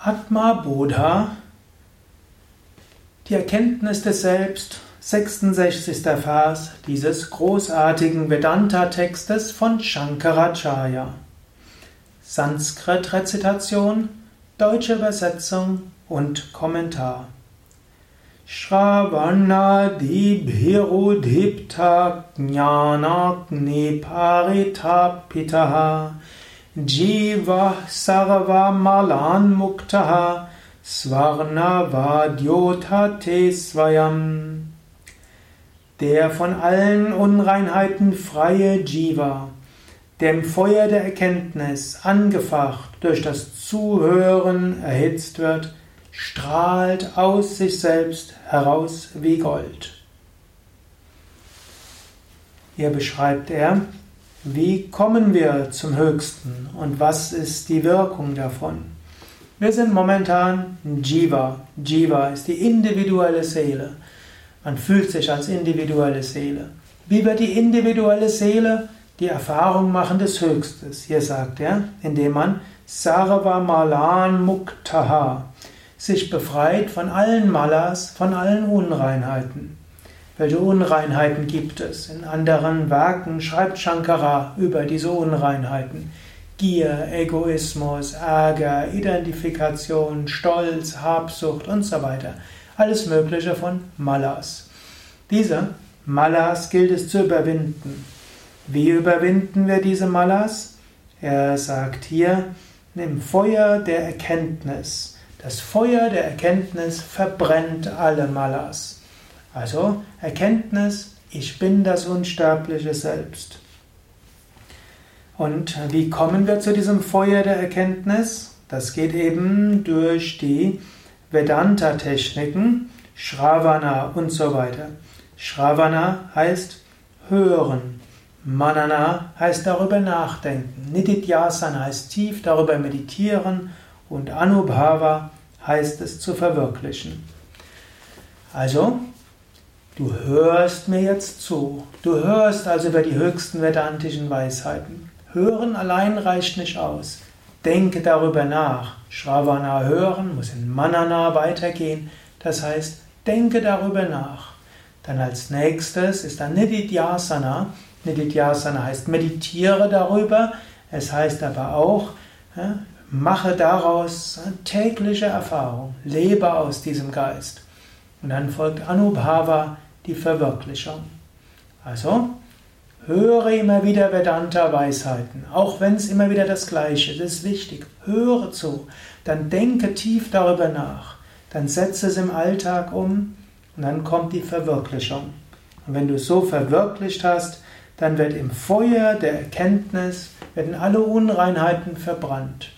Atma Bodha, die Erkenntnis des Selbst, 66. Vers dieses großartigen Vedanta-Textes von Shankaracharya. Sanskrit-Rezitation, deutsche Übersetzung und Kommentar. Shravanadibhirudhipta jnanagni paritapitaha Jiva sarva malan muktaha svarna vadyotate svayam. Der von allen Unreinheiten freie Jiva, der im Feuer der Erkenntnis angefacht durch das Zuhören erhitzt wird, strahlt aus sich selbst heraus wie Gold. Hier beschreibt er, wie kommen wir zum Höchsten und was ist die Wirkung davon? Wir sind momentan Jiva. Jiva ist die individuelle Seele. Man fühlt sich als individuelle Seele. Wie wird die individuelle Seele die Erfahrung machen des Höchstes? Hier sagt er, indem man Sarva Malan Muktaha sich befreit von allen Malas, von allen Unreinheiten. Welche Unreinheiten gibt es? In anderen Werken schreibt Shankara über diese Unreinheiten. Gier, Egoismus, Ärger, Identifikation, Stolz, Habsucht und so weiter. Alles Mögliche von Malas. Diese Malas gilt es zu überwinden. Wie überwinden wir diese Malas? Er sagt hier, im Feuer der Erkenntnis. Das Feuer der Erkenntnis verbrennt alle Malas. Also Erkenntnis, ich bin das unsterbliche Selbst. Und wie kommen wir zu diesem Feuer der Erkenntnis? Das geht eben durch die Vedanta-Techniken, Shravana und so weiter. Shravana heißt hören. Manana heißt darüber nachdenken. Nididhyasana heißt tief darüber meditieren. Und Anubhava heißt es zu verwirklichen. Also, Du hörst mir jetzt zu. Du hörst also über die höchsten vedantischen Weisheiten. Hören allein reicht nicht aus. Denke darüber nach. Shravana hören muss in Manana weitergehen. Das heißt, denke darüber nach. Dann als nächstes ist dann Nididhyasana. Nididhyasana heißt meditiere darüber. Es heißt aber auch, mache daraus tägliche Erfahrung. Lebe aus diesem Geist. Und dann folgt Anubhava, die Verwirklichung. Also, höre immer wieder Vedanta-Weisheiten, auch wenn es immer wieder das Gleiche ist, das ist wichtig. Höre zu, dann denke tief darüber nach, dann setze es im Alltag um und dann kommt die Verwirklichung. Und wenn du es so verwirklicht hast, dann wird im Feuer der Erkenntnis, werden alle Unreinheiten verbrannt.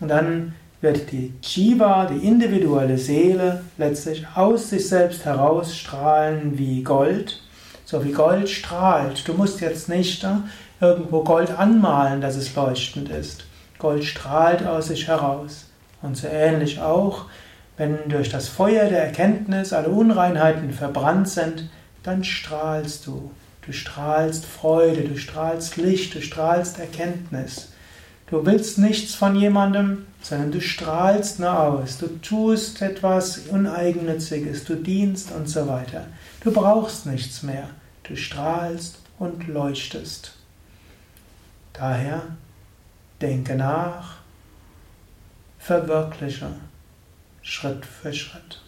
Und dann wird die Jiva, die individuelle Seele, letztlich aus sich selbst herausstrahlen wie Gold, so wie Gold strahlt. Du musst jetzt nicht äh, irgendwo Gold anmalen, dass es leuchtend ist. Gold strahlt aus sich heraus. Und so ähnlich auch, wenn durch das Feuer der Erkenntnis alle Unreinheiten verbrannt sind, dann strahlst du. Du strahlst Freude, du strahlst Licht, du strahlst Erkenntnis. Du willst nichts von jemandem, sondern du strahlst nur aus. Du tust etwas Uneigennütziges, du dienst und so weiter. Du brauchst nichts mehr. Du strahlst und leuchtest. Daher denke nach, verwirkliche Schritt für Schritt.